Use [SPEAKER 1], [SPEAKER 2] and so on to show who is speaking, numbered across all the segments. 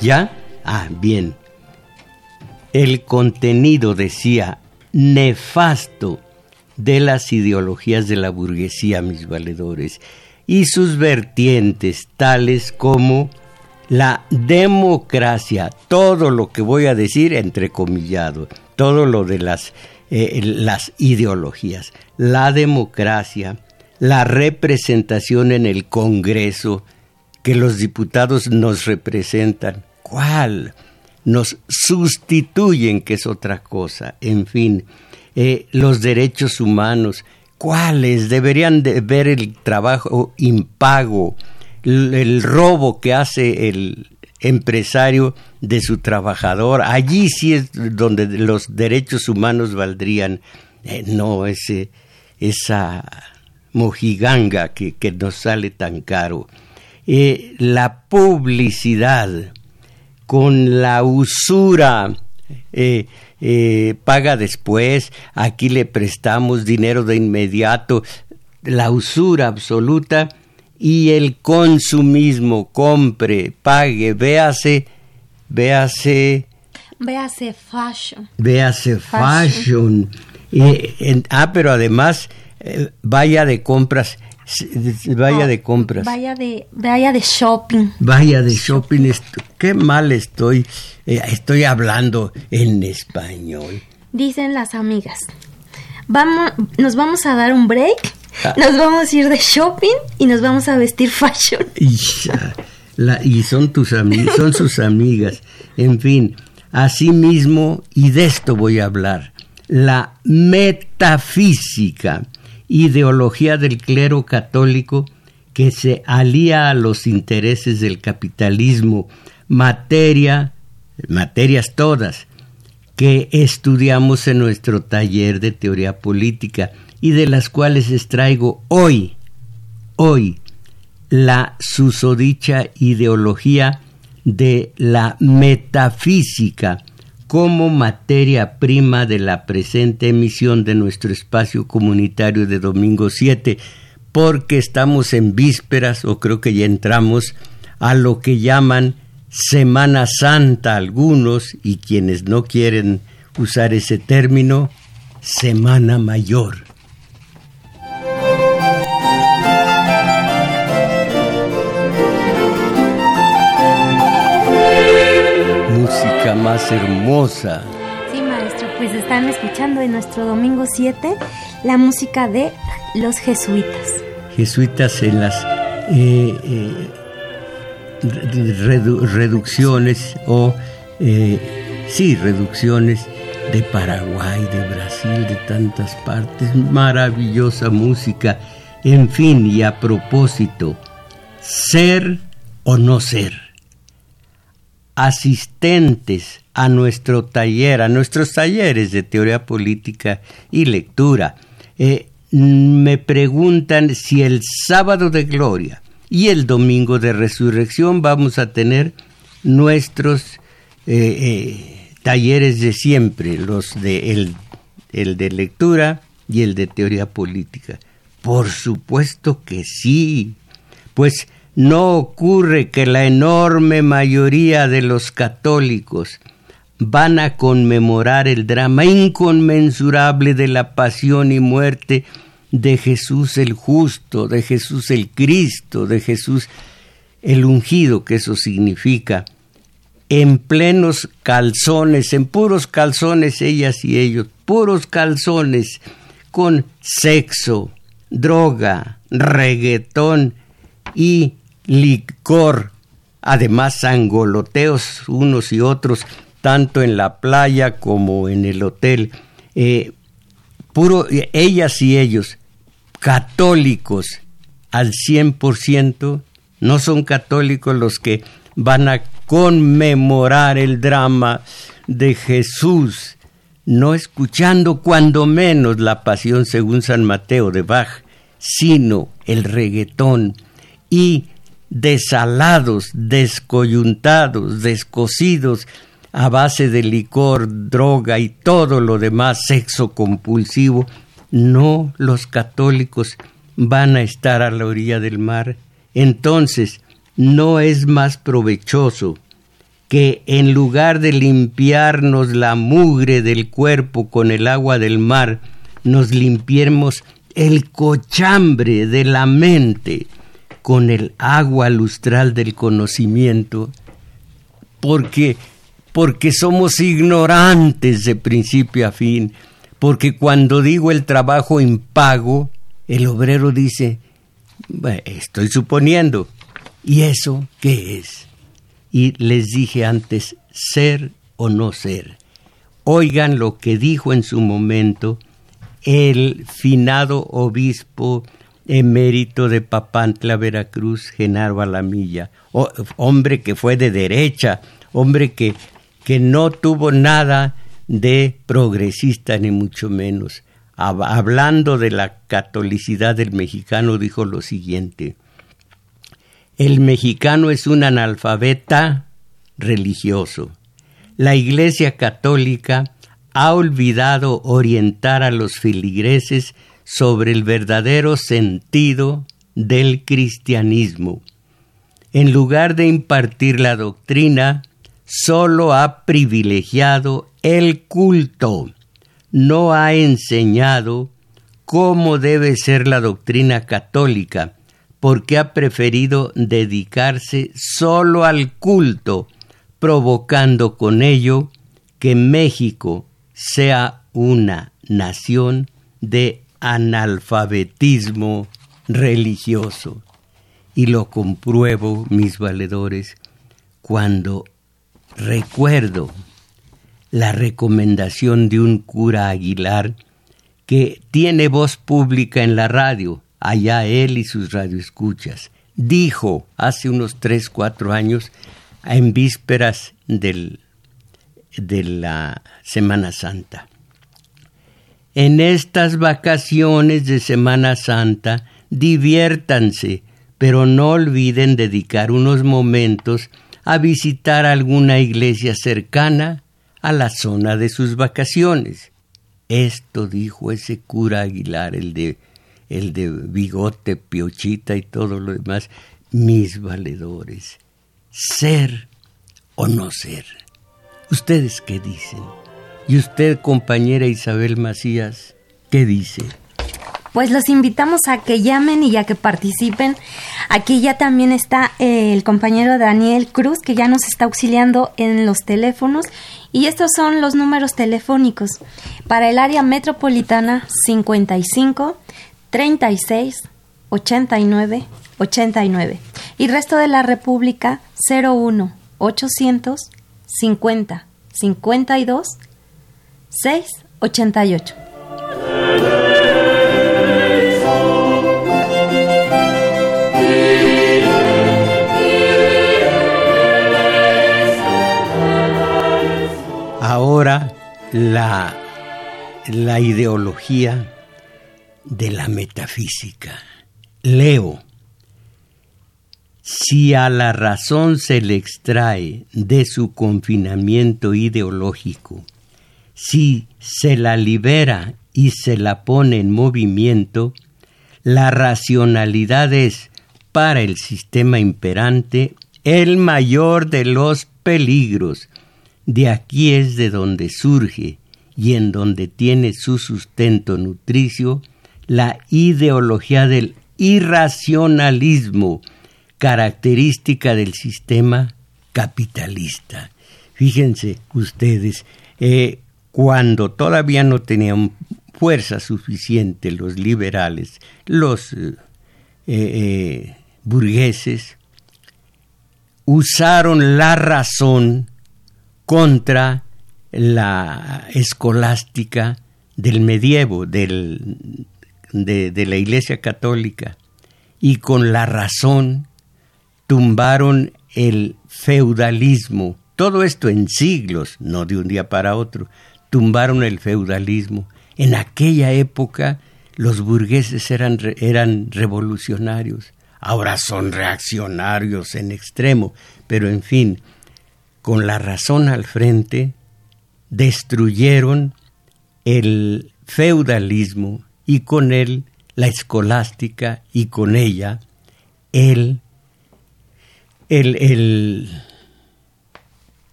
[SPEAKER 1] Ya. Ah, bien. El contenido, decía, nefasto de las ideologías de la burguesía, mis valedores, y sus vertientes, tales como la democracia, todo lo que voy a decir entrecomillado, todo lo de las, eh, las ideologías, la democracia, la representación en el Congreso, que los diputados nos representan. ¿Cuál? Nos sustituyen, que es otra cosa. En fin, eh, los derechos humanos. ¿Cuáles? Deberían de ver el trabajo impago, el, robo que hace el empresario de su trabajador. Allí sí es donde los derechos humanos valdrían. Eh, no ese, esa mojiganga que, que nos sale tan caro. Eh, la publicidad con la usura. Eh, eh, paga después, aquí le prestamos dinero de inmediato, la usura absoluta y el consumismo, compre, pague, véase, véase.
[SPEAKER 2] Véase fashion.
[SPEAKER 1] Véase fashion. ah, pero además vaya de compras vaya de compras.
[SPEAKER 2] Vaya de, vaya de shopping.
[SPEAKER 1] Vaya de shopping. Qué mal estoy. Eh, estoy hablando en español.
[SPEAKER 2] Dicen las amigas. Vamos, nos vamos a dar un break. Ah. Nos vamos a ir de shopping y nos vamos a vestir fashion.
[SPEAKER 1] Y, y son tus amigas, son sus amigas. En fin, así mismo, y de esto voy a hablar. La metafísica ideología del clero católico que se alía a los intereses del capitalismo, materia, materias todas, que estudiamos en nuestro taller de teoría política y de las cuales extraigo hoy, hoy, la susodicha ideología de la metafísica como materia prima de la presente emisión de nuestro espacio comunitario de domingo 7, porque estamos en vísperas, o creo que ya entramos, a lo que llaman Semana Santa algunos, y quienes no quieren usar ese término, Semana Mayor. Más hermosa.
[SPEAKER 2] Sí, maestro, pues están escuchando en nuestro domingo 7 la música de los jesuitas.
[SPEAKER 1] Jesuitas en las eh, eh, reducciones o, eh, sí, reducciones de Paraguay, de Brasil, de tantas partes. Maravillosa música. En fin, y a propósito, ser o no ser asistentes a nuestro taller, a nuestros talleres de teoría política y lectura, eh, me preguntan si el sábado de gloria y el domingo de resurrección vamos a tener nuestros eh, eh, talleres de siempre, los de el, el de lectura y el de teoría política. Por supuesto que sí, pues no ocurre que la enorme mayoría de los católicos van a conmemorar el drama inconmensurable de la pasión y muerte de Jesús el justo, de Jesús el Cristo, de Jesús el ungido, que eso significa, en plenos calzones, en puros calzones, ellas y ellos, puros calzones, con sexo, droga, reggaetón y licor. Además, sangoloteos unos y otros, tanto en la playa como en el hotel. Eh, puro, ellas y ellos, católicos al 100%, no son católicos los que van a conmemorar el drama de Jesús, no escuchando cuando menos la pasión según San Mateo de Bach, sino el reggaetón y desalados, descoyuntados, descosidos a base de licor, droga y todo lo demás, sexo compulsivo, no los católicos van a estar a la orilla del mar. Entonces, no es más provechoso que en lugar de limpiarnos la mugre del cuerpo con el agua del mar, nos limpiemos el cochambre de la mente con el agua lustral del conocimiento, porque porque somos ignorantes de principio a fin, porque cuando digo el trabajo impago, el obrero dice, estoy suponiendo, ¿y eso qué es? Y les dije antes, ser o no ser. Oigan lo que dijo en su momento el finado obispo emérito de Papantla, Veracruz, Genaro Alamilla, hombre que fue de derecha, hombre que, que no tuvo nada de progresista ni mucho menos. Hablando de la catolicidad del mexicano, dijo lo siguiente, el mexicano es un analfabeta religioso. La Iglesia Católica ha olvidado orientar a los filigreses sobre el verdadero sentido del cristianismo. En lugar de impartir la doctrina, solo ha privilegiado el culto, no ha enseñado cómo debe ser la doctrina católica, porque ha preferido dedicarse solo al culto, provocando con ello que México sea una nación de analfabetismo religioso. Y lo compruebo, mis valedores, cuando recuerdo la recomendación de un cura Aguilar que tiene voz pública en la radio, allá él y sus radioescuchas. Dijo hace unos tres, cuatro años, en vísperas de la Semana Santa. En estas vacaciones de Semana Santa, diviértanse, pero no olviden dedicar unos momentos a visitar alguna iglesia cercana a la zona de sus vacaciones. Esto dijo ese cura Aguilar, el de, el de bigote, piochita y todo lo demás, mis valedores. Ser o no ser. ¿Ustedes qué dicen? ¿Y usted, compañera Isabel Macías, qué dice?
[SPEAKER 2] Pues los invitamos a que llamen y a que participen. Aquí ya también está eh, el compañero Daniel Cruz, que ya nos está auxiliando en los teléfonos. Y estos son los números telefónicos. Para el área metropolitana 55 36 89 89. Y resto de la República 01 800 50 52 6 88.
[SPEAKER 1] Ahora la, la ideología de la metafísica. Leo si a la razón se le extrae de su confinamiento ideológico, si se la libera y se la pone en movimiento, la racionalidad es, para el sistema imperante, el mayor de los peligros. De aquí es de donde surge y en donde tiene su sustento nutricio la ideología del irracionalismo, característica del sistema capitalista. Fíjense ustedes, eh, cuando todavía no tenían fuerza suficiente los liberales, los eh, eh, burgueses, usaron la razón contra la escolástica del medievo, del, de, de la Iglesia Católica, y con la razón tumbaron el feudalismo, todo esto en siglos, no de un día para otro, tumbaron el feudalismo. En aquella época los burgueses eran, eran revolucionarios, ahora son reaccionarios en extremo, pero en fin, con la razón al frente, destruyeron el feudalismo y con él la escolástica y con ella el, el, el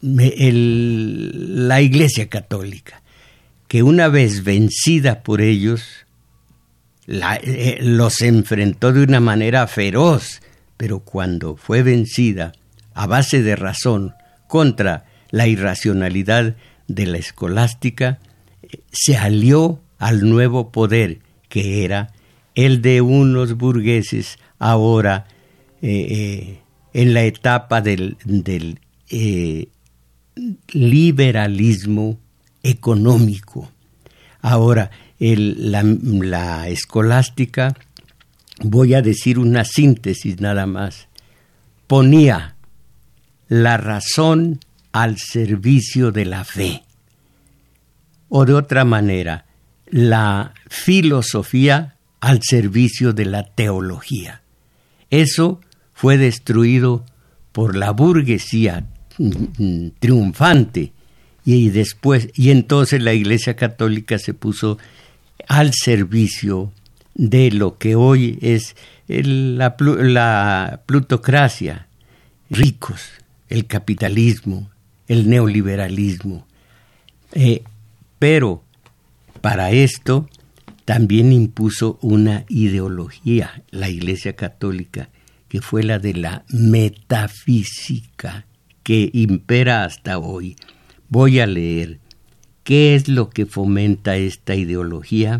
[SPEAKER 1] la Iglesia Católica, que una vez vencida por ellos, eh, los enfrentó de una manera feroz, pero cuando fue vencida a base de razón contra la irracionalidad de la escolástica, se alió al nuevo poder que era el de unos burgueses ahora eh, eh, en la etapa del liberalismo económico. Ahora, la, escolástica, voy a decir una síntesis nada más, ponía la razón al servicio de la fe. O de otra manera, la filosofía al servicio de la teología. Eso fue destruido por la burguesía triunfante. Y después y entonces la Iglesia Católica se puso al servicio de lo que hoy es la, plutocracia, ricos, el capitalismo, el neoliberalismo. Eh, pero para esto también impuso una ideología la Iglesia Católica, que fue la de la metafísica que impera hasta hoy. Voy a leer qué es lo que fomenta esta ideología,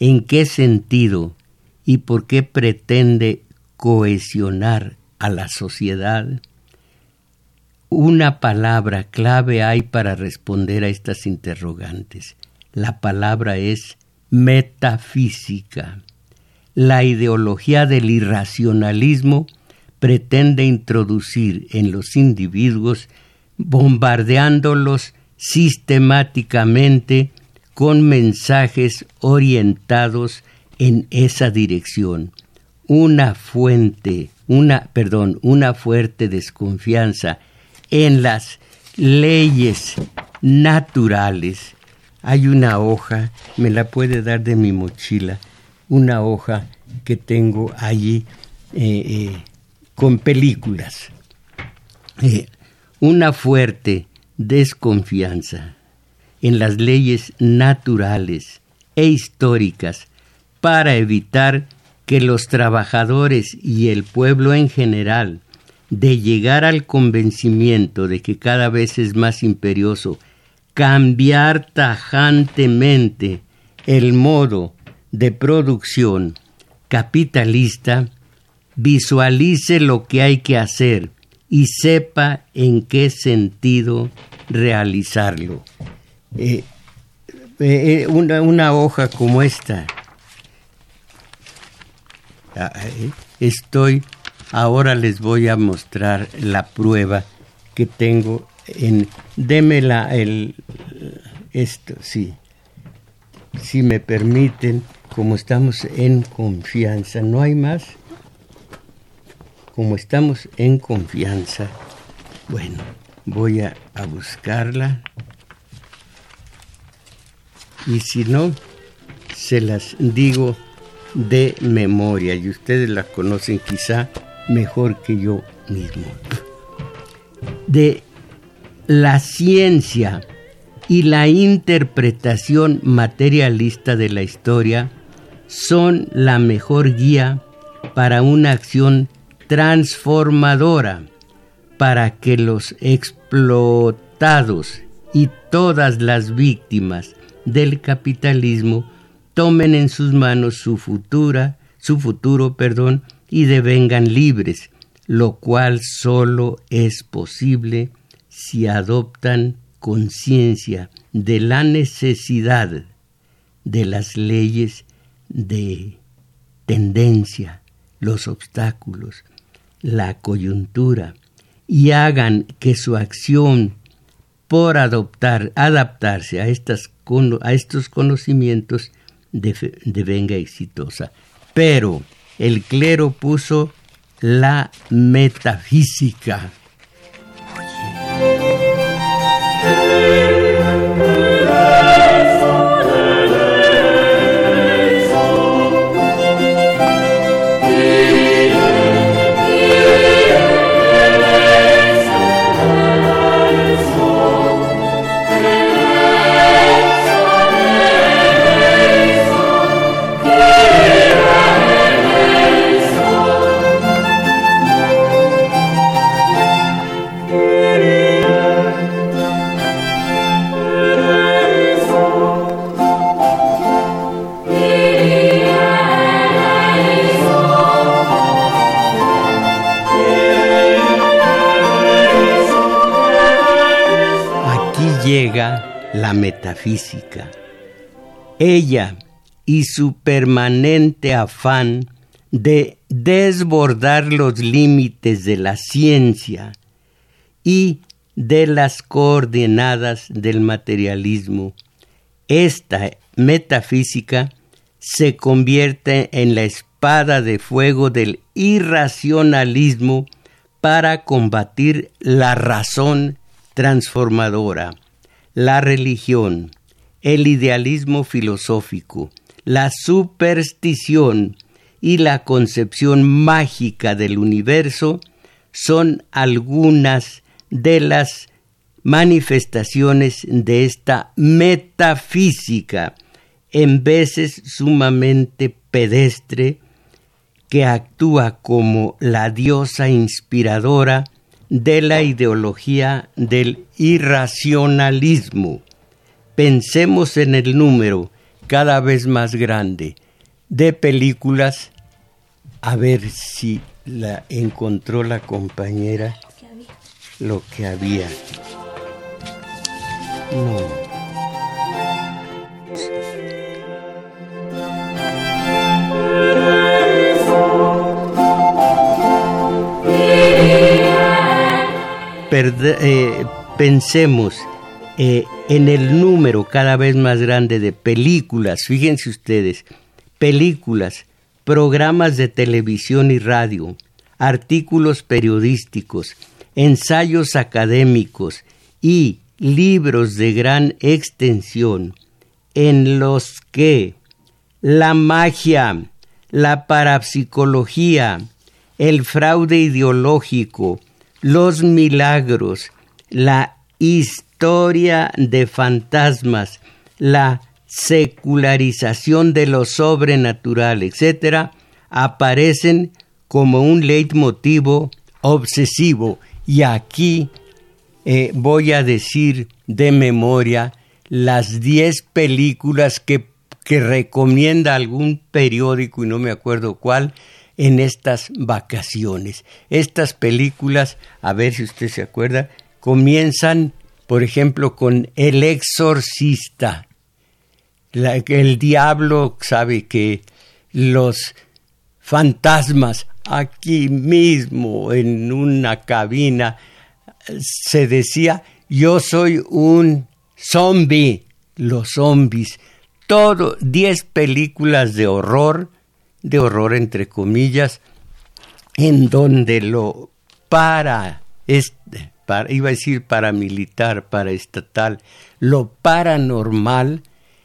[SPEAKER 1] en qué sentido y por qué pretende cohesionar a la sociedad. Una palabra clave hay para responder a estas interrogantes. La palabra es metafísica. La ideología del irracionalismo pretende introducir en los individuos bombardeándolos sistemáticamente con mensajes orientados en esa dirección. Una fuente, una, perdón, una fuerte desconfianza en las leyes naturales. Hay una hoja, me la puede dar de mi mochila, una hoja que tengo allí eh, eh, con películas. Eh, una fuerte desconfianza en las leyes naturales e históricas para evitar que los trabajadores y el pueblo en general de llegar al convencimiento de que cada vez es más imperioso cambiar tajantemente el modo de producción capitalista visualice lo que hay que hacer y sepa en qué sentido realizarlo. Eh, eh, una, una, hoja como esta. Ah, eh, estoy, ahora les voy a mostrar la prueba que tengo en, démela el, esto, sí, si me permiten, como estamos en confianza, no hay más como estamos en confianza, bueno, voy a, buscarla. Y si no, se las digo de memoria y ustedes la conocen quizá mejor que yo mismo. De la ciencia y la interpretación materialista de la historia son la mejor guía para una acción transformadora para que los explotados y todas las víctimas del capitalismo tomen en sus manos su futura, su futuro, perdón, y devengan libres, lo cual solo es posible si adoptan conciencia de la necesidad de las leyes de tendencia, los obstáculos, la coyuntura, y hagan que su acción por adoptar, adaptarse a, estas, a estos conocimientos devenga exitosa. Pero el clero puso la metafísica. La metafísica. Ella y su permanente afán de desbordar los límites de la ciencia y de las coordenadas del materialismo. Esta metafísica se convierte en la espada de fuego del irracionalismo para combatir la razón transformadora la religión, el idealismo filosófico, la superstición y la concepción mágica del universo son algunas de las manifestaciones de esta metafísica, en veces sumamente pedestre, que actúa como la diosa inspiradora de la ideología del irracionalismo. Pensemos en el número cada vez más grande de películas. A ver si la encontró la compañera lo que había. No. Eh, pensemos eh, en el número cada vez más grande de películas, fíjense ustedes, películas, programas de televisión y radio, artículos periodísticos, ensayos académicos y libros de gran extensión en los que la magia, la parapsicología, el fraude ideológico, los milagros, la historia de fantasmas, la secularización de lo sobrenatural, etc., aparecen como un leitmotivo obsesivo. Y aquí eh, voy a decir de memoria las diez películas que, que recomienda algún periódico, y no me acuerdo cuál, en estas vacaciones. Estas películas, a ver si usted se acuerda, comienzan, por ejemplo, con El exorcista. el diablo sabe que los fantasmas aquí mismo en una cabina se decía yo soy un zombie los zombies todo diez películas de horror de horror entre comillas, en donde lo para, este, para iba a decir paramilitar, paraestatal, lo paranormal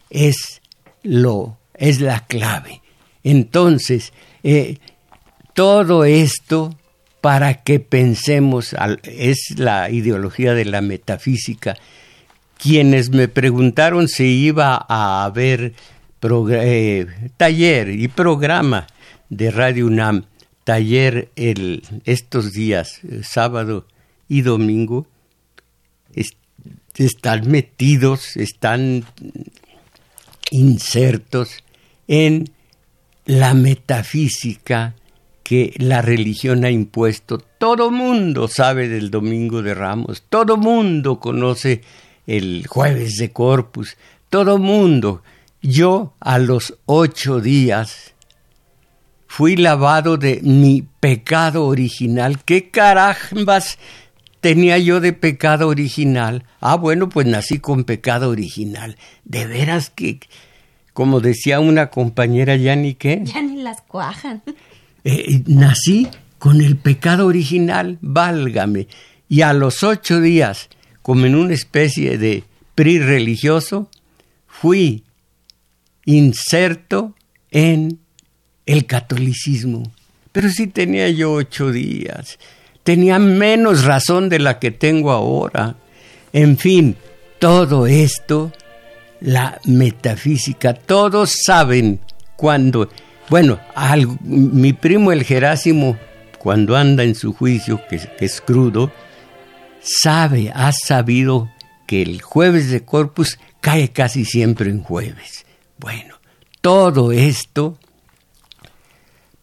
[SPEAKER 1] es lo es la clave. Entonces, eh, todo esto para que pensemos, es la ideología de la metafísica. Quienes me preguntaron si iba a haber eh, taller y programa de Radio UNAM, taller el, estos días, sábado y domingo, están metidos, están insertos en la metafísica que la religión ha impuesto. Todo mundo sabe del Domingo de Ramos, todo mundo conoce el jueves de Corpus, todo mundo. Yo a los ocho días fui lavado de mi pecado original. ¿Qué carambas tenía yo de pecado original? Ah, bueno, pues nací con pecado original. De veras que, como decía una compañera, ya ni qué.
[SPEAKER 2] Ya ni las cuajan.
[SPEAKER 1] Eh, nací con el pecado original, válgame. Y a los ocho días, como en una especie de PRI religioso, fui inserto en el catolicismo. Pero sí tenía yo ocho días. Tenía menos razón de la que tengo ahora. En fin, todo esto, la metafísica, todos saben cuando bueno, mi primo el Jerásimo, cuando anda en su juicio, que, es crudo, sabe, ha sabido que el jueves de Corpus cae casi siempre en jueves. Bueno, todo esto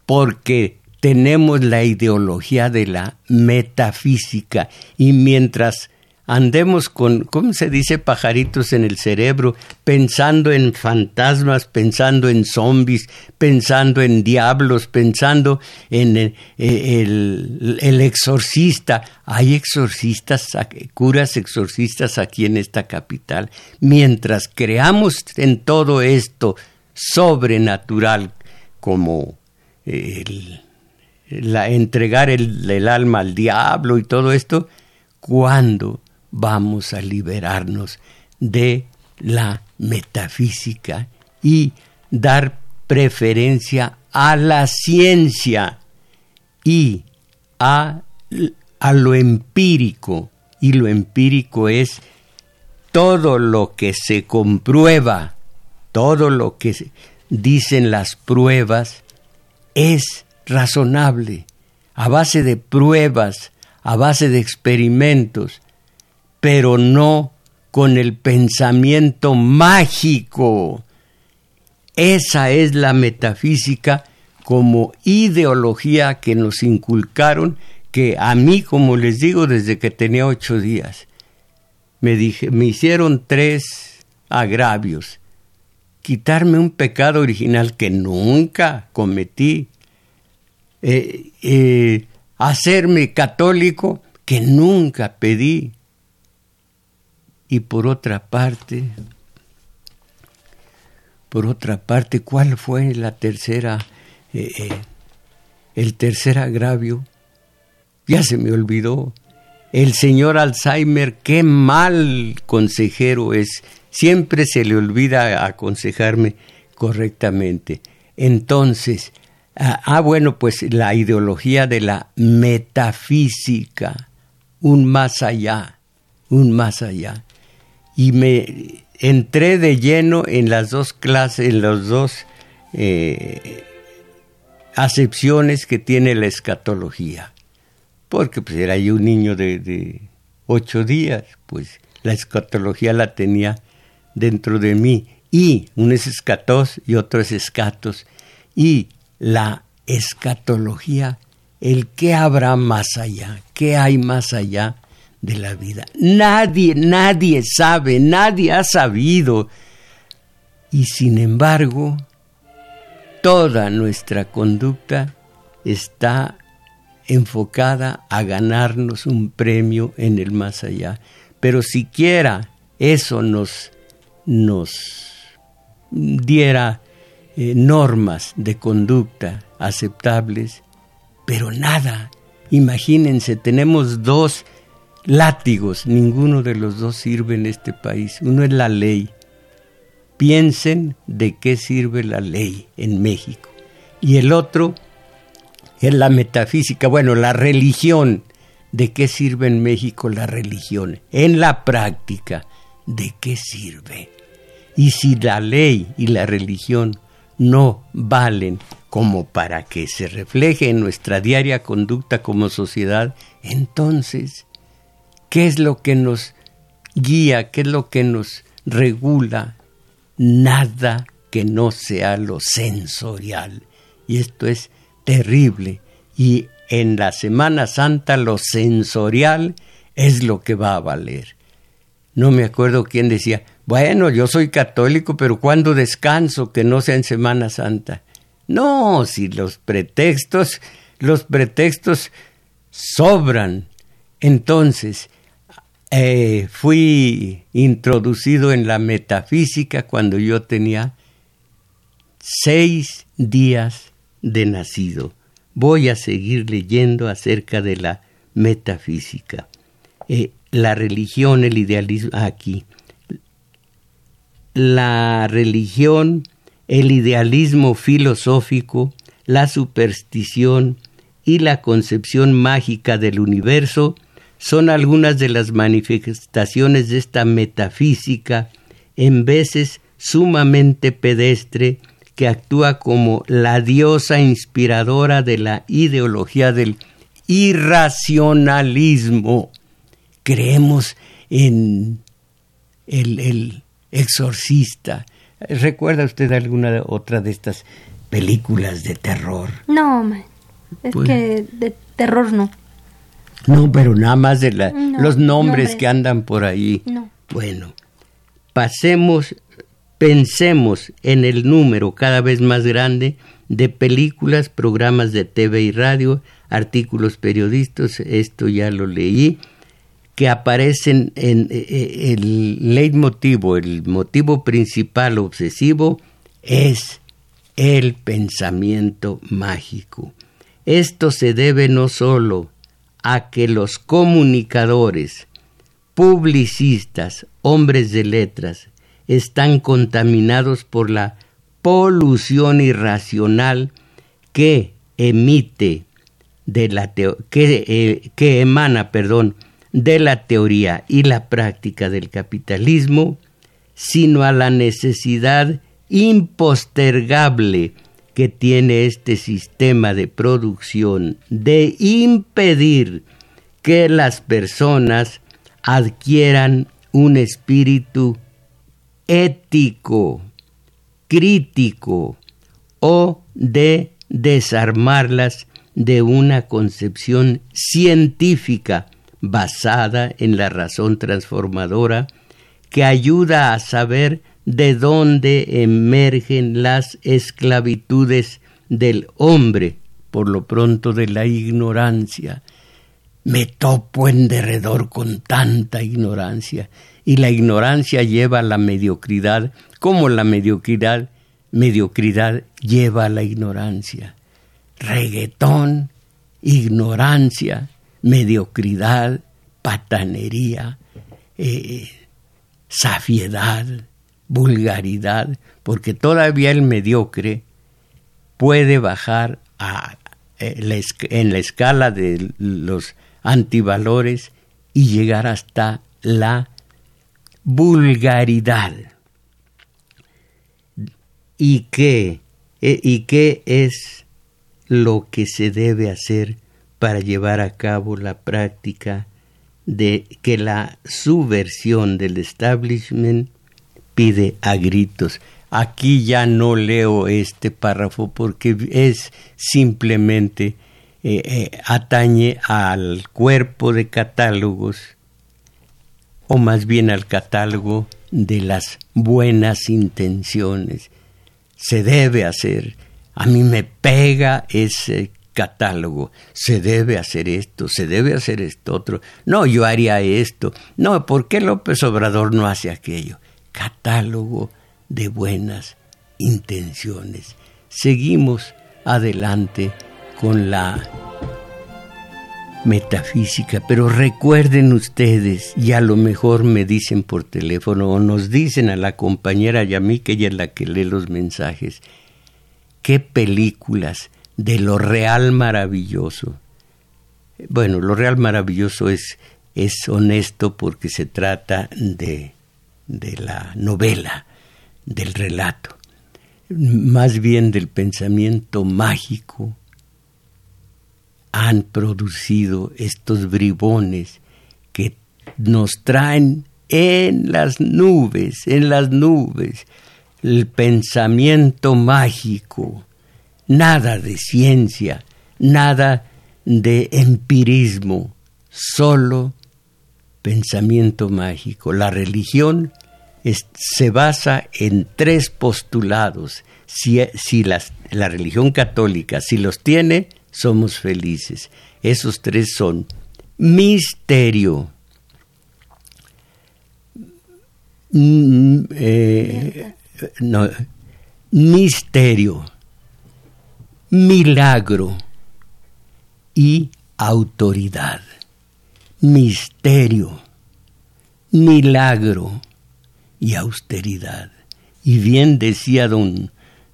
[SPEAKER 1] porque tenemos la ideología de la metafísica y mientras andemos con, ¿cómo se dice? Pajaritos en el cerebro, pensando en fantasmas, pensando en zombies, pensando en diablos, pensando en eh, el, exorcista. Hay exorcistas, curas exorcistas aquí en esta capital. Mientras creamos en todo esto sobrenatural como el, entregar el alma al diablo y todo esto, cuando vamos a liberarnos de la metafísica y dar preferencia a la ciencia y a, a, lo empírico. Y lo empírico es todo lo que se comprueba, todo lo que dicen las pruebas es razonable, a base de pruebas, a base de experimentos, pero no con el pensamiento mágico. Esa es la metafísica como ideología que nos inculcaron, que a mí, como les digo, desde que tenía ocho días, me, dije, me hicieron tres agravios. Quitarme un pecado original que nunca cometí, eh, eh, hacerme católico que nunca pedí, y por otra parte, por otra parte, ¿cuál fue la tercera, eh, eh, el tercer agravio? Ya se me olvidó. El señor Alzheimer, qué mal consejero es. Siempre se le olvida aconsejarme correctamente. Entonces, ah, ah bueno, pues la ideología de la metafísica, un más allá, un más allá y me entré de lleno en las dos clases, en las dos eh, acepciones que tiene la escatología. Porque pues era yo un niño de, ocho días, pues la escatología la tenía dentro de mí. Y uno es escatos y otro es escatos. Y la escatología, el qué habrá más allá, qué hay más allá, de la vida. Nadie, nadie sabe, nadie ha sabido. Y sin embargo, toda nuestra conducta está enfocada a ganarnos un premio en el más allá. Pero siquiera eso nos, nos diera eh, normas de conducta aceptables, pero nada. Imagínense, tenemos dos látigos, ninguno de los dos sirve en este país. Uno es la ley. Piensen de qué sirve la ley en México. Y el otro es la metafísica, bueno, la religión. ¿De qué sirve en México la religión? En la práctica, ¿de qué sirve? Y si la ley y la religión no valen como para que se refleje en nuestra diaria conducta como sociedad, entonces ¿Qué es lo que nos guía, qué es lo que nos regula. Nada que no sea lo sensorial. Y esto es terrible. Y en la Semana Santa lo sensorial es lo que va a valer. No me acuerdo quién decía, bueno, yo soy católico, pero ¿cuándo descanso que no sea en Semana Santa? No, si los pretextos, los pretextos sobran. Entonces, eh, fui introducido en la metafísica cuando yo tenía seis días de nacido. Voy a seguir leyendo acerca de la metafísica. Eh, la religión, el idealismo, aquí. La religión, el idealismo filosófico, la superstición y la concepción mágica del universo son algunas de las manifestaciones de esta metafísica, en veces sumamente pedestre, que actúa como la diosa inspiradora de la ideología del irracionalismo. Creemos en el, exorcista. ¿Recuerda usted alguna otra de estas películas de terror?
[SPEAKER 2] No, es pues que de terror no.
[SPEAKER 1] No, pero nada más de los nombres, que andan por ahí.
[SPEAKER 2] No.
[SPEAKER 1] Bueno, pasemos Pensemos en el número cada vez más grande de películas, programas de TV y radio, artículos periodistas, esto ya lo leí, que aparecen en eh, eh, el leitmotivo, el motivo principal obsesivo es el pensamiento mágico. Esto se debe no solo a que los comunicadores, publicistas, hombres de letras, están contaminados por la polución irracional que emite de la que, eh, que emana, perdón, de la teoría y la práctica del capitalismo, sino a la necesidad impostergable que tiene este sistema de producción de impedir que las personas adquieran un espíritu ético, crítico o de desarmarlas de una concepción científica basada en la razón transformadora que ayuda a saber de dónde emergen las esclavitudes del hombre, por lo pronto de la ignorancia. Me topo en derredor con tanta ignorancia y la ignorancia lleva a la mediocridad, como la mediocridad, mediocridad lleva a la ignorancia. Reggaetón, ignorancia, mediocridad, patanería, eh, safiedad, vulgaridad, porque todavía el mediocre puede bajar eh, en la escala de los antivalores y llegar hasta la vulgaridad. ¿Y qué? E, ¿Y qué es lo que se debe hacer para llevar a cabo la práctica de que la subversión del establishment pide a gritos? Aquí ya no leo este párrafo porque es simplemente eh, eh, atañe al cuerpo de catálogos o más bien al catálogo de las buenas intenciones. Se debe hacer, a mí me pega ese catálogo, se debe hacer esto, se debe hacer esto otro, no, yo haría esto, no, ¿por qué López Obrador no hace aquello? Catálogo de buenas intenciones. Seguimos adelante con la metafísica, pero recuerden ustedes, y a lo mejor me dicen por teléfono o nos dicen a la compañera y a mí, que ella es la que lee los mensajes, qué películas de lo real maravilloso. Bueno, lo real maravilloso es, es honesto porque se trata de, de la novela, del relato, más bien del pensamiento mágico, han producido estos bribones que nos traen en las nubes, en las nubes, el pensamiento mágico, nada de ciencia, nada de empirismo, solo pensamiento mágico. La religión se basa en tres postulados. Si, si la religión católica, si los tiene, somos felices. Esos tres son misterio, mm, eh, misterio, milagro y autoridad. Misterio, milagro y austeridad. Y bien decía don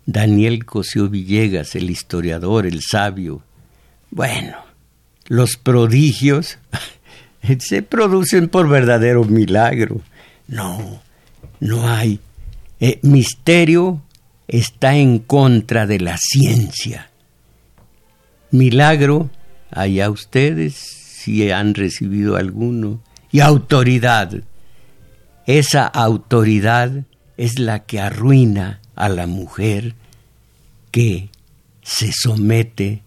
[SPEAKER 1] Daniel Cosío Villegas, el historiador, el sabio, bueno, los prodigios se producen por verdadero milagro. No, no hay. Eh, misterio está en contra de la ciencia. Milagro, allá ustedes si han recibido alguno. Y autoridad. Esa autoridad es la que arruina a la mujer que se somete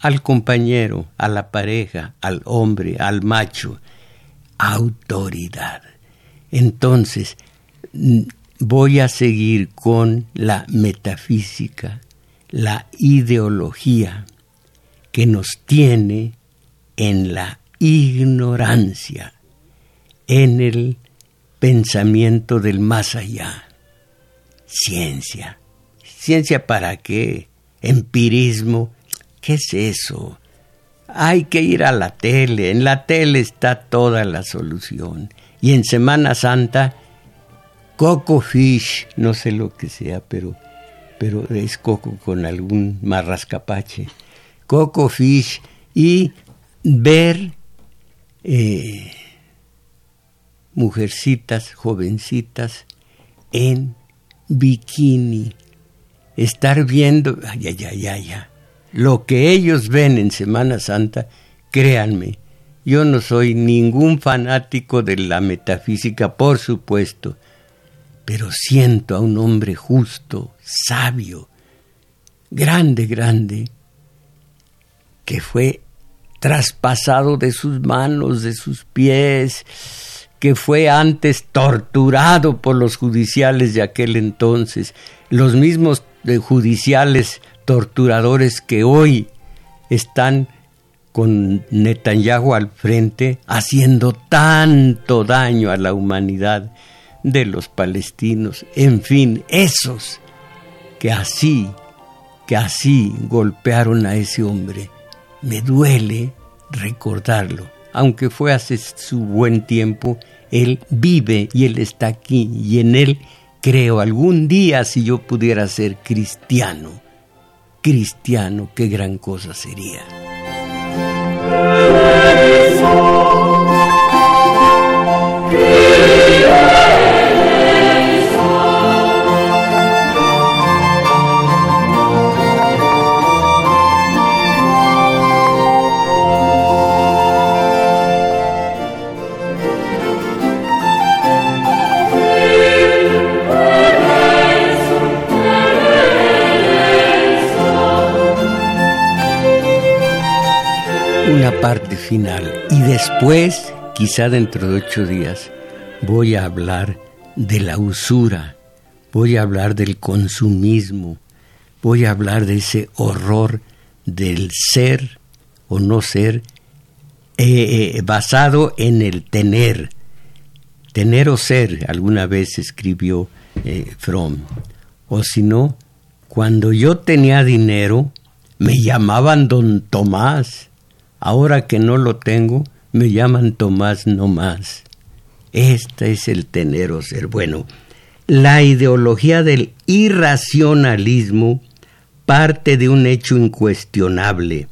[SPEAKER 1] al compañero, a la pareja, al hombre, al macho. Autoridad. Entonces, voy a seguir con la metafísica, la ideología que nos tiene en la ignorancia, en el pensamiento del más allá. Ciencia. ¿Ciencia para qué? Empirismo ¿Qué es eso? Hay que ir a la tele, en la tele está toda la solución. Y en Semana Santa, coco fish, no sé lo que sea, pero, pero es coco con algún marrascapache. Coco fish y ver eh, mujercitas, jovencitas en bikini. Estar viendo, ay, ay, ay, ay, lo que ellos ven en Semana Santa, créanme, yo no soy ningún fanático de la metafísica, por supuesto, pero siento a un hombre justo, sabio, grande, grande, que fue traspasado de sus manos, de sus pies, que fue antes torturado por los judiciales de aquel entonces, los mismos eh, judiciales torturadores que hoy están con Netanyahu al frente haciendo tanto daño a la humanidad de los palestinos, en fin, esos que así, que así golpearon a ese hombre. Me duele recordarlo, aunque fue hace su buen tiempo, él vive y él está aquí y en él creo algún día si yo pudiera ser cristiano cristiano, qué gran cosa sería. Parte final y después, quizá dentro de ocho días, voy a hablar de la usura, voy a hablar del consumismo, voy a hablar de ese horror del ser o no ser eh, eh, basado en el tener. Tener o ser, alguna vez escribió eh, Fromm. O si no, cuando yo tenía dinero, me llamaban don Tomás Ahora que no lo tengo, me llaman Tomás no más. Este es el tener o ser. Bueno, la ideología del irracionalismo parte de un hecho incuestionable.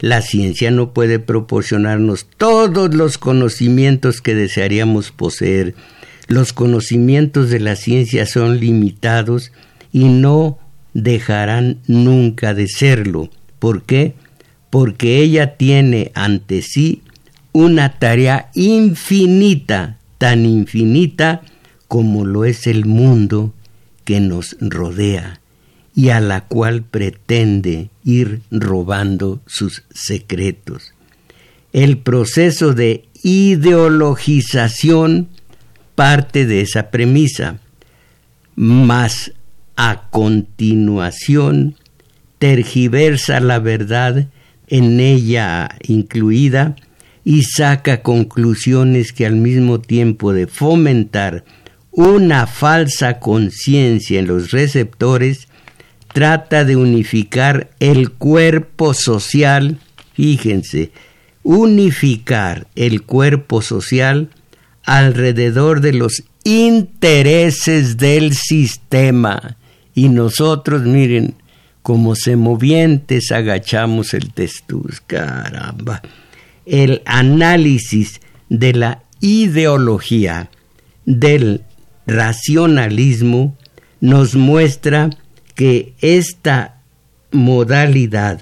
[SPEAKER 1] La ciencia no puede proporcionarnos todos los conocimientos que desearíamos poseer. Los conocimientos de la ciencia son limitados y no dejarán nunca de serlo. ¿Por qué? Porque ella tiene ante sí una tarea infinita tan infinita como lo es el mundo que nos rodea y a la cual pretende ir robando sus secretos. El proceso de ideologización parte de esa premisa, mas a continuación tergiversa la verdad en ella incluida y saca conclusiones que al mismo tiempo de fomentar una falsa conciencia en los receptores, trata de unificar el cuerpo social, fíjense, unificar el cuerpo social alrededor de los intereses del sistema. Y nosotros, miren, como semovientes agachamos el testuz, caramba. El análisis de la ideología del racionalismo nos muestra que esta modalidad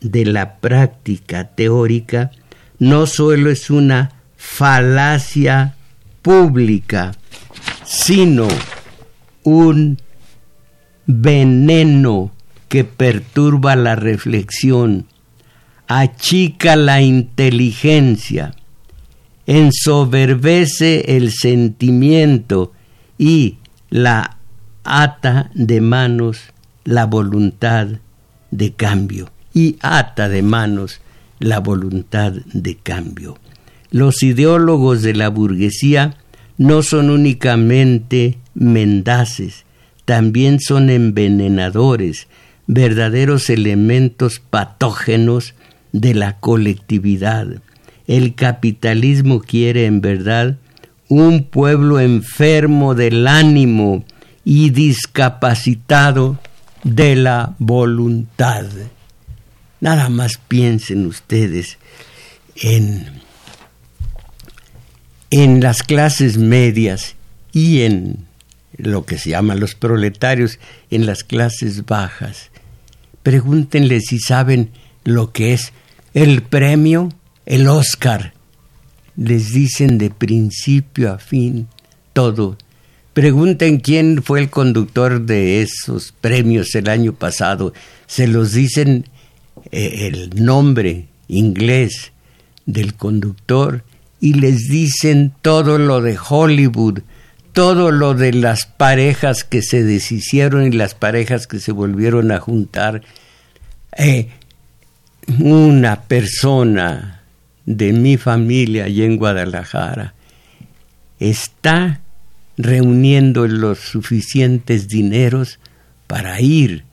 [SPEAKER 1] de la práctica teórica no solo es una falacia pública, sino un veneno que perturba la reflexión, achica la inteligencia, ensoberbece el sentimiento y la ata de manos la voluntad de cambio y ata de manos la voluntad de cambio. Los ideólogos de la burguesía no son únicamente mendaces, también son envenenadores, verdaderos elementos patógenos de la colectividad. El capitalismo quiere en verdad un pueblo enfermo del ánimo y discapacitado de la voluntad. Nada más piensen ustedes en, en las clases medias y en lo que se llaman los proletarios, en las clases bajas. Pregúntenle si saben lo que es el premio, el Oscar les dicen de principio a fin todo. Pregunten quién fue el conductor de esos premios el año pasado. Se los dicen eh, el nombre inglés del conductor y les dicen todo lo de Hollywood, todo lo de las parejas que se deshicieron y las parejas que se volvieron a juntar. Eh, una persona de mi familia allá en Guadalajara está reuniendo los suficientes dineros para ir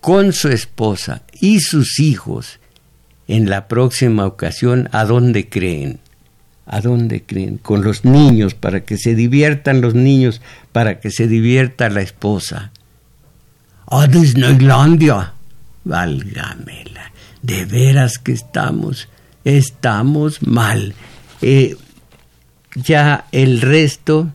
[SPEAKER 1] con su esposa y sus hijos en la próxima ocasión a dónde creen. ¿A dónde creen? Con los niños, para que se diviertan los niños, para que se divierta la esposa. A Disneylandia. Válgamela. De veras que estamos estamos mal. Eh, ya el resto,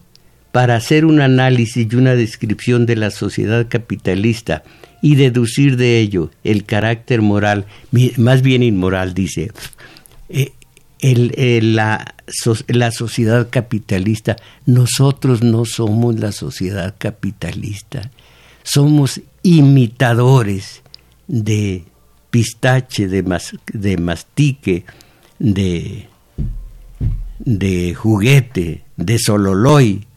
[SPEAKER 1] para hacer un análisis y una descripción de la sociedad capitalista y deducir de ello el carácter moral, más bien inmoral, dice, eh, la, sociedad capitalista, nosotros no somos la sociedad capitalista, somos imitadores de pistache, de, de mastique, de, de juguete, de sololoy,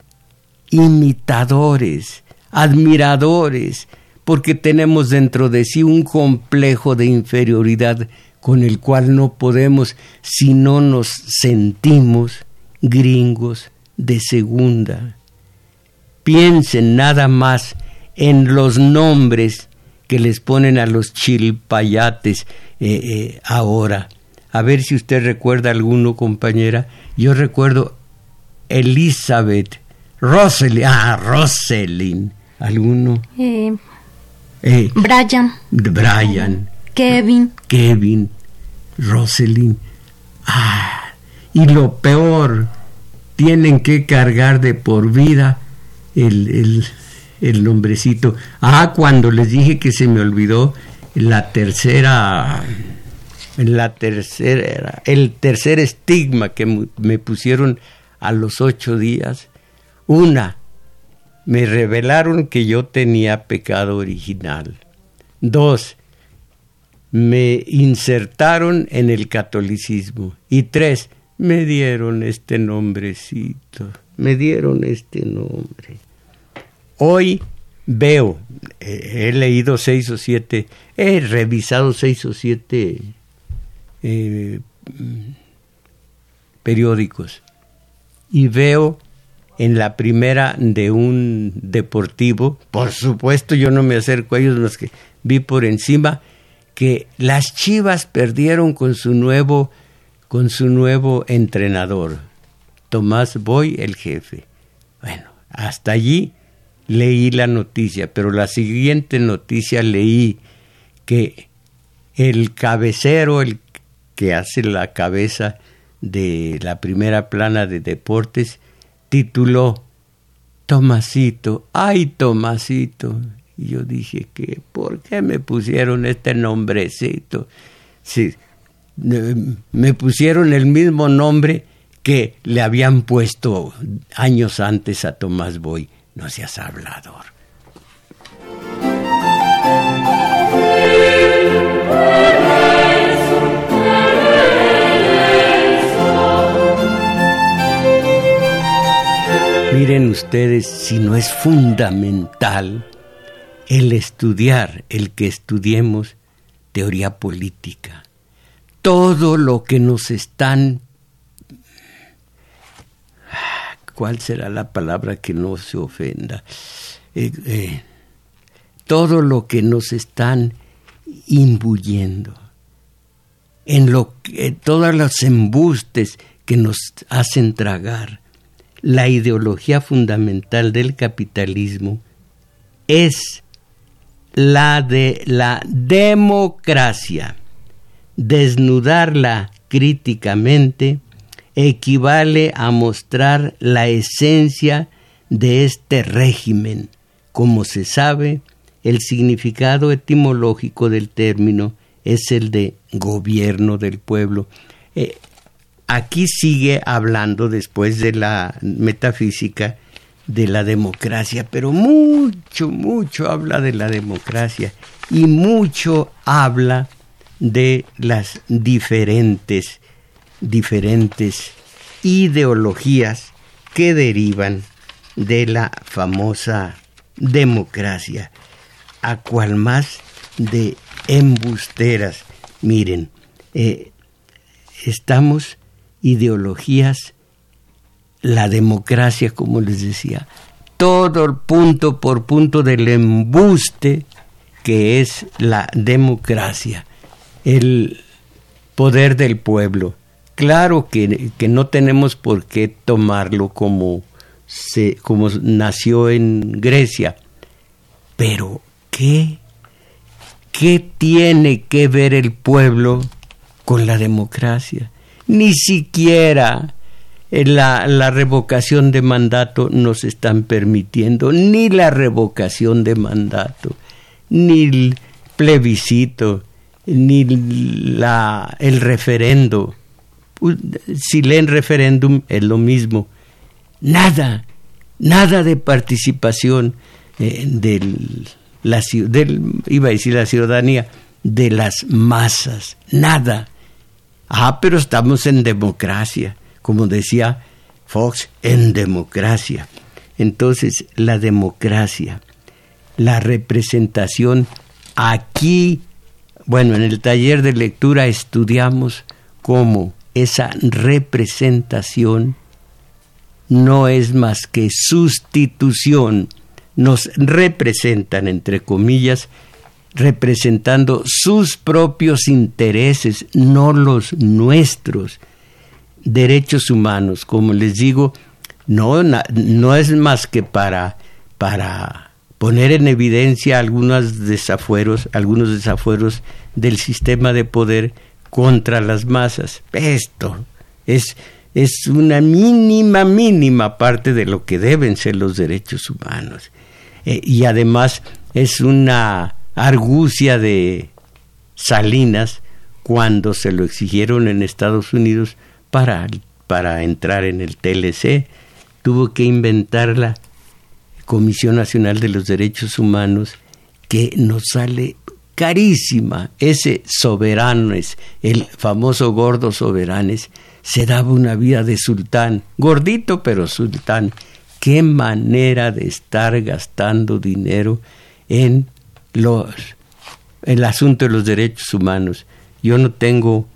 [SPEAKER 1] imitadores, admiradores, porque tenemos dentro de sí un complejo de inferioridad con el cual no podemos si no nos sentimos gringos de segunda. Piensen nada más en los nombres que les ponen a los chilpayates eh, eh, ahora. A ver si usted recuerda alguno, compañera. Yo recuerdo Elizabeth, Roselyn, ah, Roselyn, ¿alguno?
[SPEAKER 2] Eh, Brian.
[SPEAKER 1] Brian.
[SPEAKER 2] Kevin.
[SPEAKER 1] Kevin, Roselyn. Ah, y lo peor, tienen que cargar de por vida el, el el nombrecito. Ah, cuando les dije que se me olvidó la tercera, la tercera, el tercer estigma que me pusieron a los ocho días. Una, me revelaron que yo tenía pecado original. Dos, me insertaron en el catolicismo. Y tres, me dieron este nombrecito, me dieron este nombre. Hoy veo, he leído seis o siete, he revisado seis o siete eh, periódicos y veo en la primera de un deportivo, por supuesto yo no me acerco a ellos, los que vi por encima, que las Chivas perdieron con su nuevo, con su nuevo entrenador, Tomás Boy, el jefe. Bueno, hasta allí leí la noticia, pero la siguiente noticia leí que el cabecero, el que hace la cabeza de la primera plana de deportes, tituló Tomasito, ay Tomasito. Y yo dije que, ¿por qué me pusieron este nombrecito? Sí, me pusieron el mismo nombre que le habían puesto años antes a Tomás Boy. No seas hablador. Miren ustedes si no es fundamental el estudiar, el que estudiemos teoría política. Todo lo que nos están... ¿Cuál será la palabra que no se ofenda? Eh, eh, todo lo que nos están imbuyendo, en lo que, todos los embustes que nos hacen tragar, la ideología fundamental del capitalismo es la de la democracia. Desnudarla críticamente equivale a mostrar la esencia de este régimen. Como se sabe, el significado etimológico del término es el de gobierno del pueblo. Eh, aquí sigue hablando después de la metafísica de la democracia, pero mucho, mucho habla de la democracia y mucho habla de las diferentes, diferentes ideologías que derivan de la famosa democracia, a cual más de embusteras. Miren, eh, estamos ideologías, la democracia, como les decía, todo el punto por punto del embuste que es la democracia, el poder del pueblo. Claro que, que no tenemos por qué tomarlo como, se, como nació en Grecia, pero ¿qué, ¿qué tiene que ver el pueblo con la democracia? Ni siquiera la, la, revocación de mandato nos están permitiendo, ni la revocación de mandato, ni el plebiscito, ni la, el referendo. Si leen referéndum es lo mismo. Nada, nada de participación eh, del, iba a decir la ciudadanía, de las masas, nada. Ah, pero estamos en democracia, como decía Fox, en democracia. Entonces, la democracia, la representación, aquí, bueno, en el taller de lectura estudiamos cómo esa representación no es más que sustitución, nos representan, entre comillas, representando sus propios intereses, no los nuestros. Derechos humanos, como les digo, no, no es más que para, para poner en evidencia algunos desafueros, algunos desafueros del sistema de poder contra las masas. Esto es, es una mínima, mínima parte de lo que deben ser los derechos humanos. Eh, y además es una argucia de Salinas cuando se lo exigieron en Estados Unidos para para entrar en el TLC, tuvo que inventar la Comisión Nacional de los Derechos Humanos, que nos sale carísima. Ese soberanes, el famoso gordo soberanes, se daba una vida de sultán, gordito pero sultán. Qué manera de estar gastando dinero en los el asunto de los derechos humanos. Yo no tengo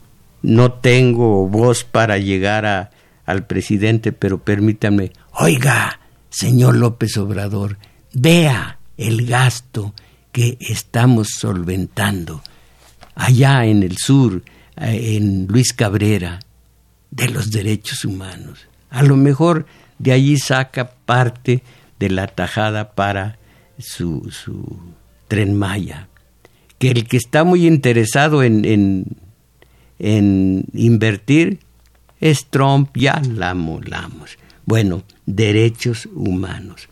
[SPEAKER 1] no tengo voz para llegar a, al presidente, pero permítanme, oiga, señor López Obrador, vea el gasto que estamos solventando allá en el sur, eh, en Luis Cabrera, de los derechos humanos. A lo mejor de allí saca parte de la tajada para su, su tren Maya. Que el que está muy interesado en, en, en invertir es Trump, ya la molamos. Bueno, derechos humanos.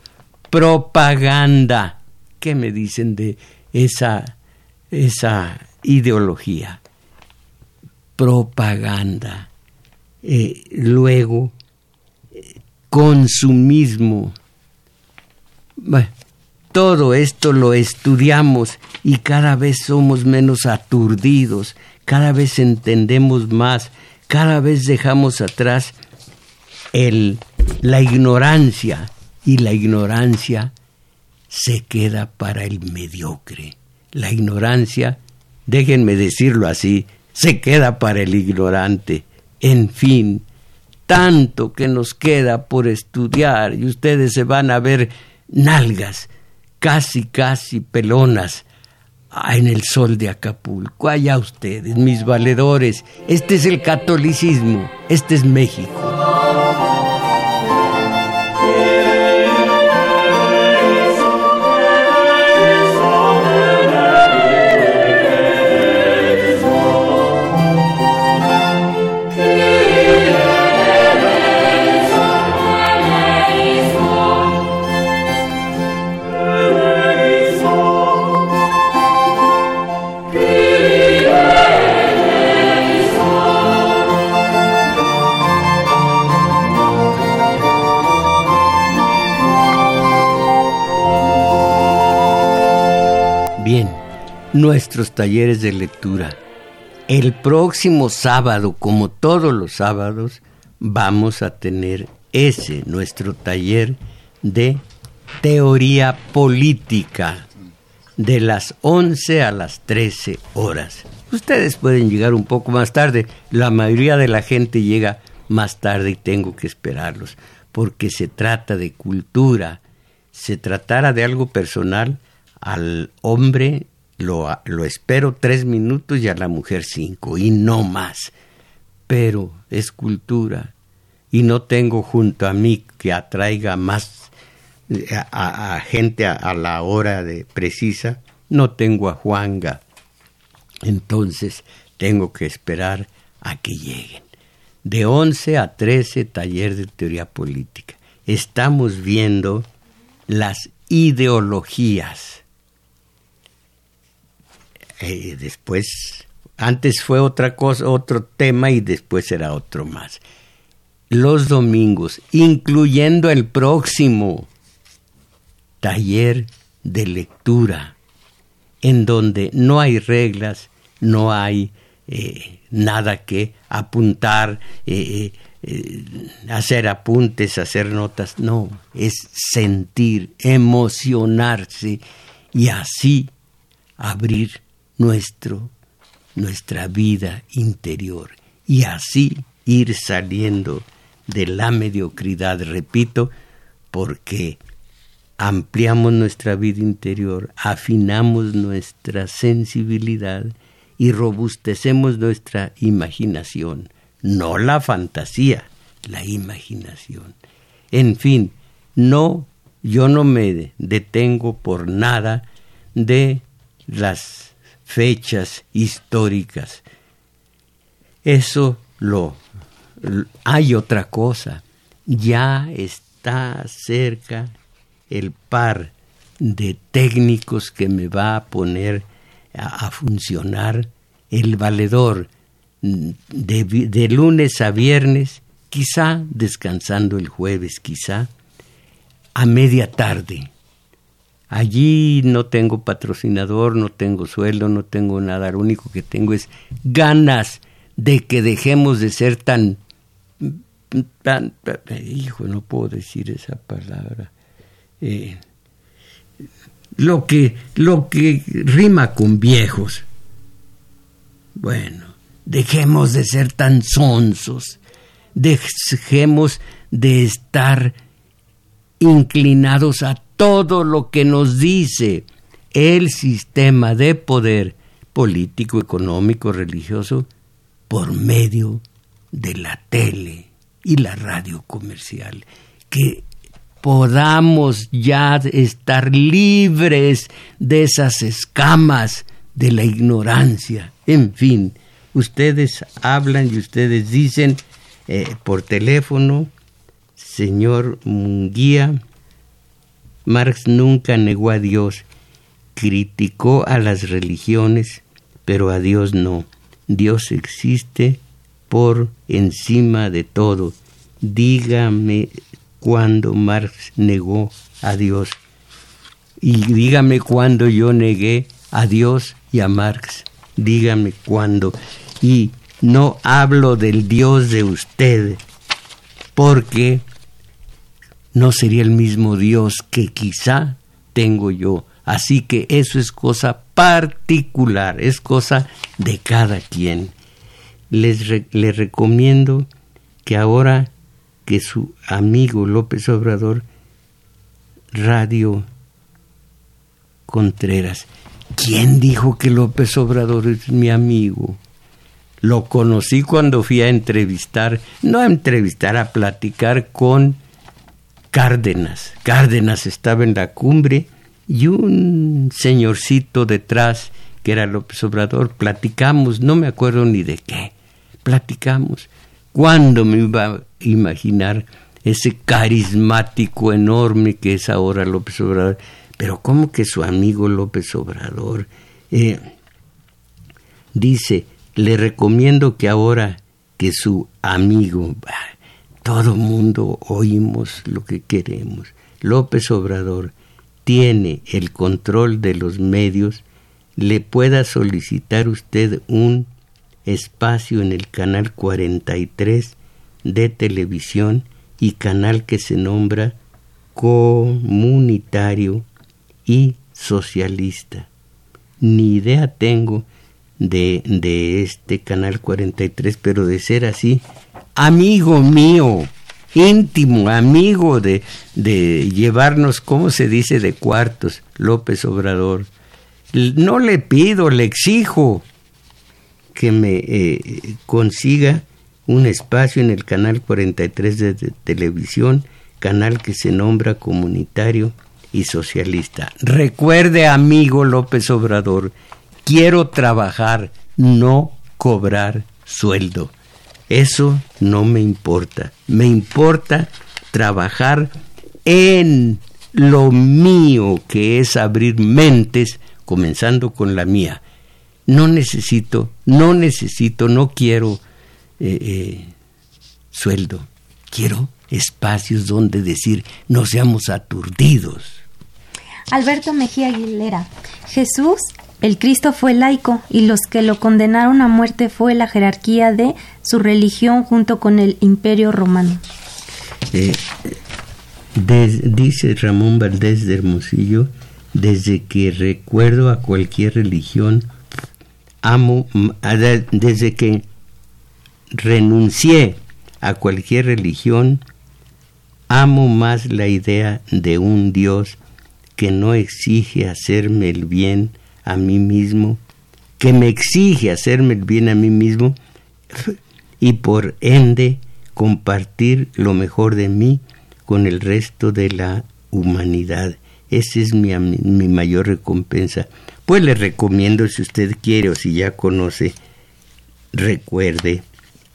[SPEAKER 1] Propaganda. ¿Qué me dicen de esa, esa ideología? Propaganda eh, luego consumismo. todo esto lo estudiamos y cada vez somos menos aturdidos, cada vez entendemos más, cada vez dejamos atrás el, la ignorancia y la ignorancia se queda para el mediocre. La ignorancia, déjenme decirlo así, se queda para el ignorante. En fin, tanto que nos queda por estudiar y ustedes se van a ver nalgas, casi, casi pelonas, en el sol de Acapulco. Allá ustedes, mis valedores, este es el catolicismo, este es México. Nuestros talleres de lectura. El próximo sábado, como todos los sábados, vamos a tener ese, nuestro taller de teoría política, de las 11 a las 13 horas. Ustedes pueden llegar un poco más tarde, la mayoría de la gente llega más tarde y tengo que esperarlos, porque se trata de cultura, se tratara de algo personal, al hombre lo, lo espero tres minutos y a la mujer cinco, y no más. Pero es cultura, y no tengo junto a mí que atraiga más eh, a, gente a, la hora de precisa, no tengo a Juanga. Entonces tengo que esperar a que lleguen. De 11 a 13 taller de teoría política. Estamos viendo las ideologías eh, después, antes fue otra cosa, otro tema y después será otro más. Los domingos, incluyendo el próximo taller de lectura, en donde no hay reglas, no hay eh, nada que apuntar, eh, hacer apuntes, hacer notas, no, es sentir, emocionarse y así abrir nuestro, nuestra vida interior y así ir saliendo de la mediocridad, repito, porque ampliamos nuestra vida interior, afinamos nuestra sensibilidad y robustecemos nuestra imaginación, no la fantasía, la imaginación. En fin, no, yo no me detengo por nada de las fechas históricas. Eso lo, hay otra cosa. Ya está cerca el par de técnicos que me va a poner a, funcionar el valedor de, de, lunes a viernes quizá descansando el jueves, quizá a media tarde. Allí no tengo patrocinador, no tengo sueldo, no tengo nada, lo único que tengo es ganas de que dejemos de ser tan tan, hijo, no puedo decir esa palabra. Eh, lo que lo que rima con viejos. Bueno, dejemos de ser tan sonsos, dejemos de estar inclinados a todo lo que nos dice el sistema de poder político, económico, religioso, por medio de la tele y la radio comercial. Que podamos ya estar libres de esas escamas de la ignorancia. En fin, ustedes hablan y ustedes dicen eh, por teléfono, señor Munguía, Marx nunca negó a Dios, criticó a las religiones, pero a Dios no. Dios existe por encima de todo. Dígame cuándo Marx negó a Dios. Y dígame cuándo yo negué a Dios y a Marx. Dígame cuándo. Y no hablo del Dios de usted, porque no sería el mismo Dios que quizá tengo yo. Así que eso es cosa particular, es cosa de cada quien. Les, recomiendo que ahora que su amigo López Obrador, Radio Contreras, ¿quién dijo que López Obrador es mi amigo? Lo conocí cuando fui a entrevistar, no a entrevistar, a platicar con Cárdenas. Cárdenas estaba en la cumbre y un señorcito detrás, que era López Obrador, platicamos, no me acuerdo ni de qué, platicamos. ¿Cuándo me iba a imaginar ese carismático enorme que es ahora López Obrador? Pero ¿cómo que su amigo López Obrador? Eh, dice, le recomiendo que ahora que su amigo, todo mundo oímos lo que queremos. López Obrador tiene el control de los medios, le pueda solicitar usted un espacio en el canal 43 de televisión y canal que se nombra comunitario y socialista. Ni idea tengo de, de este canal 43, pero de ser así, amigo mío, íntimo, amigo de, de llevarnos, ¿cómo se dice?, de cuartos, López Obrador. No le pido, le exijo que me eh, consiga un espacio en el canal 43 de, de televisión, canal que se nombra comunitario y socialista. Recuerde, amigo López Obrador, quiero trabajar, no cobrar sueldo. Eso no me importa. Me importa trabajar en lo mío, que es abrir mentes, comenzando con la mía. No necesito, no necesito, no quiero eh, eh, sueldo. Quiero espacios donde decir no seamos aturdidos.
[SPEAKER 2] Alberto Mejía Aguilera, Jesús el Cristo fue laico y los que lo condenaron a muerte fue la jerarquía de su religión junto con el imperio romano.
[SPEAKER 1] Eh, dice Ramón Valdés de Hermosillo, desde que recuerdo a cualquier religión, amo, desde que renuncié a cualquier religión, amo más la idea de un Dios que no exige hacerme el bien a mí mismo, que me exige hacerme el bien a mí mismo y por ende compartir lo mejor de mí con el resto de la humanidad. Esa es mi, mi mayor recompensa. Pues le recomiendo, si usted quiere o si ya conoce, recuerde,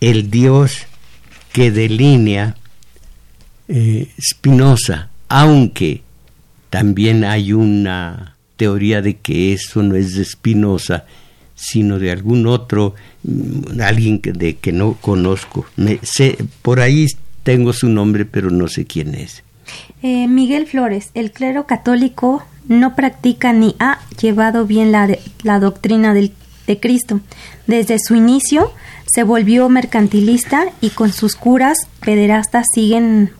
[SPEAKER 1] el Dios que delinea eh, Spinoza, aunque también hay una teoría de que eso no es de Spinoza, sino de algún otro, mm, alguien que, de, que no conozco. Me, sé, por ahí tengo su nombre, pero no sé quién es.
[SPEAKER 2] Eh, Miguel Flores, el clero católico no practica ni ha llevado bien la, la doctrina del, de Cristo. Desde su inicio se volvió mercantilista y con sus curas pederastas siguen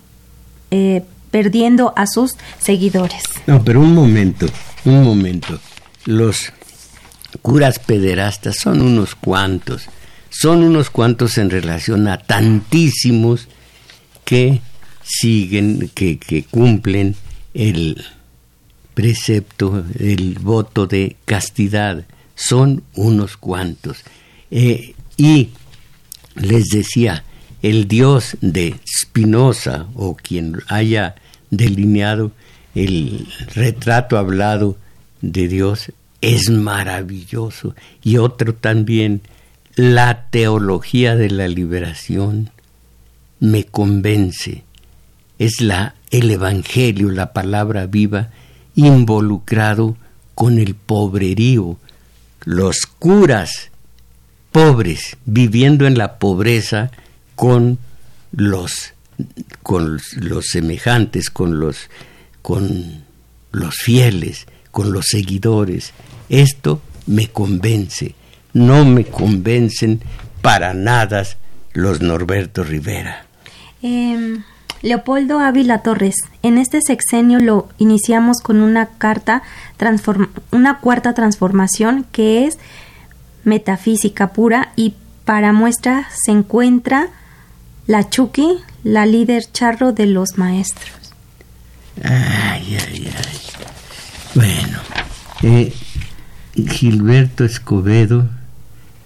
[SPEAKER 2] eh, perdiendo a sus seguidores.
[SPEAKER 1] No, pero un momento, un momento. Los curas pederastas son unos cuantos, son unos cuantos en relación a tantísimos que siguen, que, cumplen el precepto, el voto de castidad. Son unos cuantos. Eh, y les decía, el Dios de Spinoza o quien haya delineado el retrato hablado de Dios es maravilloso. Y otro también, la teología de la liberación me convence. Es la el evangelio, la palabra viva involucrado con el pobrerío, los curas pobres viviendo en la pobreza con los con los semejantes, con los con los fieles, con los seguidores. Esto me convence. No me convencen para nada los Norberto Rivera.
[SPEAKER 2] Em, Leopoldo Ávila Torres, en este sexenio lo iniciamos con una carta, una cuarta transformación que es metafísica pura y para muestra se encuentra la Chucky, la líder charro de los maestros.
[SPEAKER 1] Ay, ay, ay. Bueno, eh, Gilberto Escobedo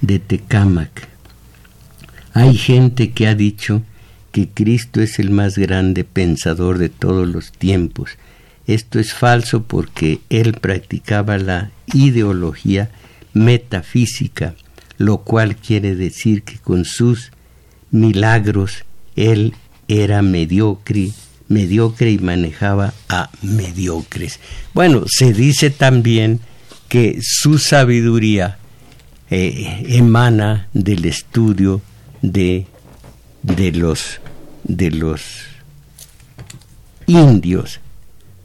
[SPEAKER 1] de Tecámac. Hay gente que ha dicho que Cristo es el más grande pensador de todos los tiempos. Esto es falso porque él practicaba la ideología metafísica, lo cual quiere decir que con sus milagros él era mediocre, mediocre y manejaba a mediocres. Bueno, se dice también que su sabiduría eh, emana del estudio de, de los de los indios,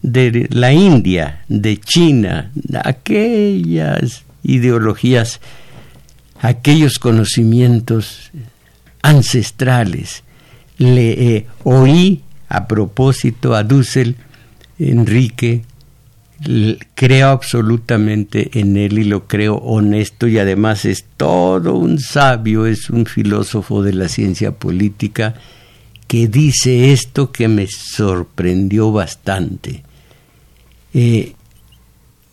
[SPEAKER 1] de la India, de China, aquellas ideologías, aquellos conocimientos ancestrales. Le eh, oí a propósito a Dussel, Enrique, creo absolutamente en él y lo creo honesto y además es todo un sabio, es un filósofo de la ciencia política que dice esto que me sorprendió bastante. Eh,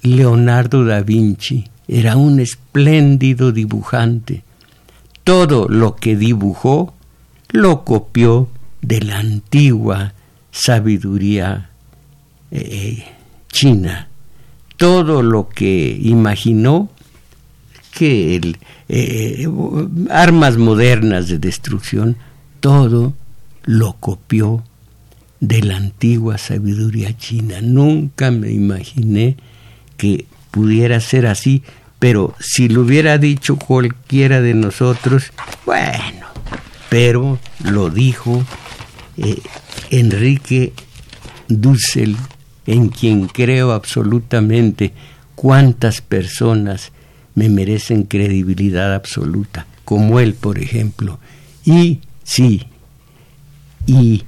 [SPEAKER 1] Leonardo da Vinci era un espléndido dibujante. Todo lo que dibujó lo copió de la antigua sabiduría eh, china. Todo lo que imaginó que eh, armas modernas de destrucción, todo lo copió de la antigua sabiduría china. Nunca me imaginé que pudiera ser así, pero si lo hubiera dicho cualquiera de nosotros, bueno, pero lo dijo eh, Enrique Dussel, en quien creo absolutamente cuántas personas me merecen credibilidad absoluta, como él, por ejemplo. Y sí, y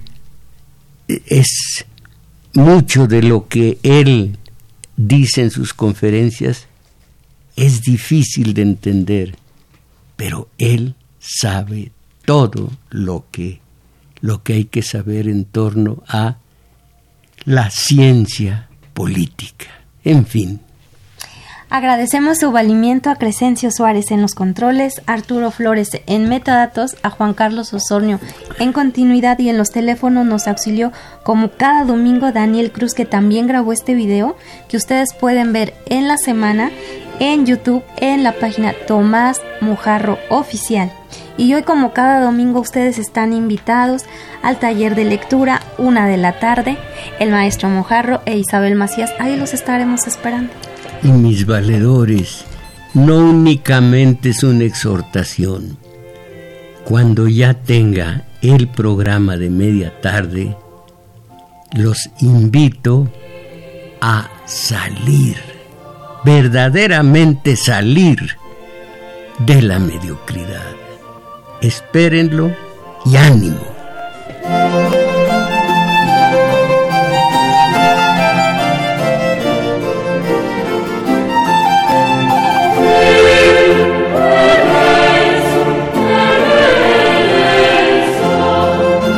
[SPEAKER 1] es mucho de lo que él dice en sus conferencias es difícil de entender, pero él sabe todo lo que lo que hay que saber en torno a la ciencia política. En fin,
[SPEAKER 2] Agradecemos su valimiento a Crescencio Suárez en los controles, Arturo Flores en metadatos, a Juan Carlos Osornio en continuidad y en los teléfonos nos auxilió como cada domingo Daniel Cruz que también grabó este video que ustedes pueden ver en la semana en YouTube en la página Tomás Mujarro Oficial. Y hoy como cada domingo ustedes están invitados al taller de lectura, una de la tarde, el maestro Mojarro e Isabel Macías, ahí los estaremos esperando.
[SPEAKER 1] Y mis valedores, no únicamente es una exhortación. Cuando ya tenga el programa de media tarde, los invito a salir, verdaderamente salir de la mediocridad espérenlo y ánimo.